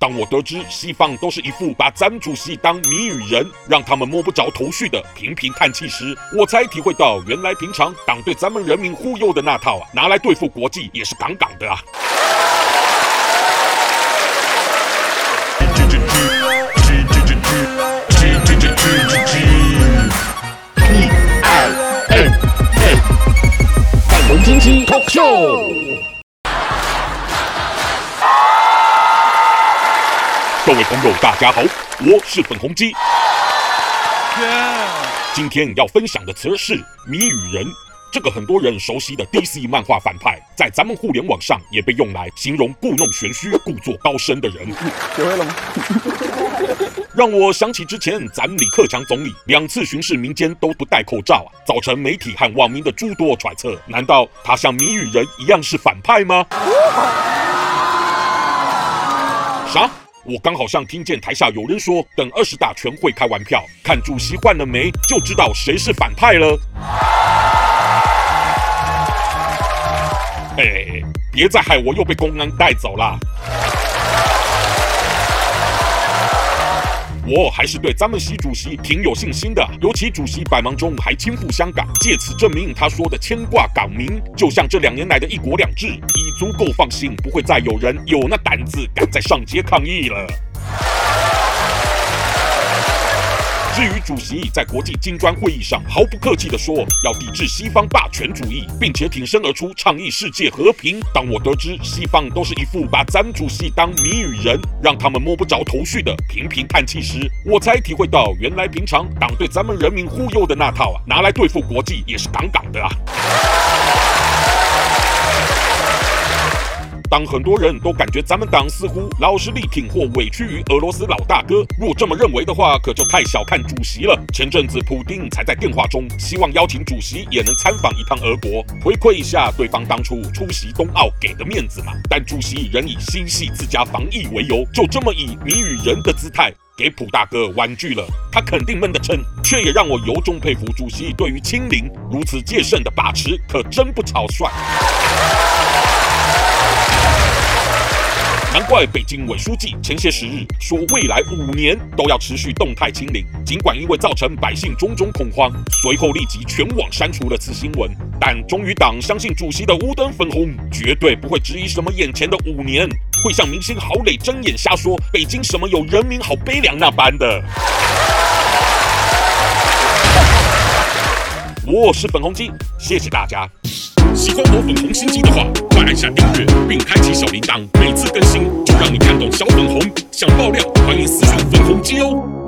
当我得知西方都是一副把咱主席当谜语人，让他们摸不着头绪的频频叹气时，我才体会到，原来平常党对咱们人民忽悠的那套啊，拿来对付国际也是杠杠的啊。各位朋友，大家好，我是粉红鸡。今天要分享的词是谜语人，这个很多人熟悉的 DC 漫画反派，在咱们互联网上也被用来形容故弄玄虚、故作高深的人。学会了吗？让我想起之前咱李克强总理两次巡视民间都不戴口罩啊，造成媒体和网民的诸多揣测。难道他像谜语人一样是反派吗？啥？我刚好像听见台下有人说，等二十大全会开完票，看主席换了没，就知道谁是反派了。哎，别再害我又被公安带走了。我还是对咱们习主席挺有信心的，尤其主席百忙中还亲赴香港，借此证明他说的牵挂港民，就像这两年来的一国两制，已足够放心，不会再有人有那胆子敢再上街抗议了。至于主席在国际金砖会议上毫不客气地说要抵制西方霸权主义，并且挺身而出倡议世界和平。当我得知西方都是一副把咱主席当谜语人，让他们摸不着头绪的频频叹气时，我才体会到，原来平常党对咱们人民忽悠的那套啊，拿来对付国际也是杠杠的啊。当很多人都感觉咱们党似乎老是力挺或委屈于俄罗斯老大哥，若这么认为的话，可就太小看主席了。前阵子普丁才在电话中希望邀请主席也能参访一趟俄国，回馈一下对方当初出席冬奥给的面子嘛。但主席仍以心系自家防疫为由，就这么以谜语人的姿态给普大哥婉拒了。他肯定闷得撑，却也让我由衷佩服主席对于清零如此戒慎的把持，可真不草率。难怪北京委书记前些时日说，未来五年都要持续动态清零。尽管因为造成百姓种种恐慌，随后立即全网删除了此新闻，但忠于党、相信主席的五等粉红绝对不会质疑什么眼前的五年会像明星郝蕾睁眼瞎说北京什么有人民好悲凉那般的。我是粉红鸡，谢谢大家。喜欢我粉红心机的话快按下订阅并开启小铃铛每次更新就让你看懂小粉红想爆料欢迎私信粉红机哦。